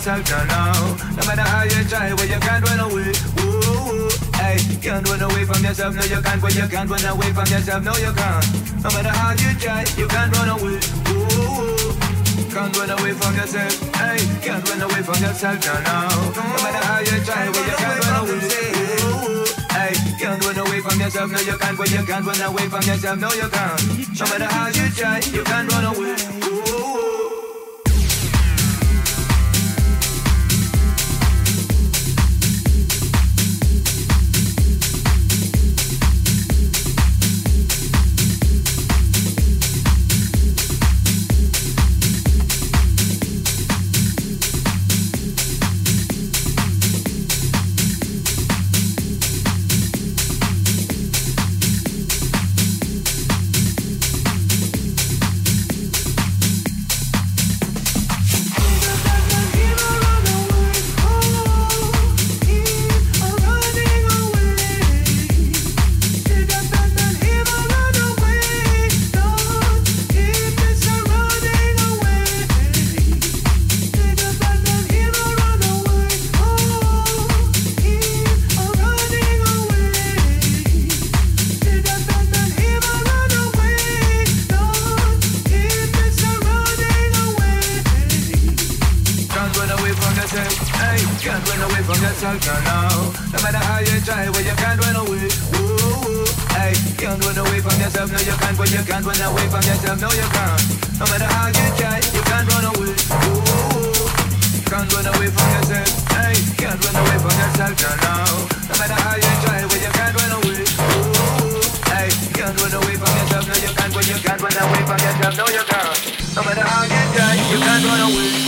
yourself now, now. No No matter how you try, well, you can't run away. Ooh, hey, can't run away from yourself, no, you can't. Well, you can't run away from yourself, no, you can't. No matter how you try, you can't run away. Ooh, can't run away from yourself. Hey, can't run away from yourself now, now. No matter how you try, well, you can't run away. Ooh, hey, can't run away from yourself, no, you can't. Well, you can't run away from yourself, no, you can't. No matter how you try, you can't run away. Ooh. Can't run away